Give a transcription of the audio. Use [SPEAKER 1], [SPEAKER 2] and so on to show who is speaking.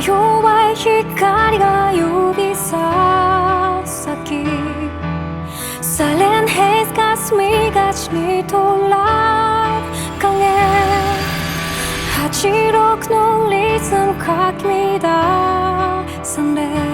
[SPEAKER 1] 弱い光が指さ先 Silent haze 가슴이 가슴이 돌아가네. 하지록 놀리슴 각니다. 산을 끼고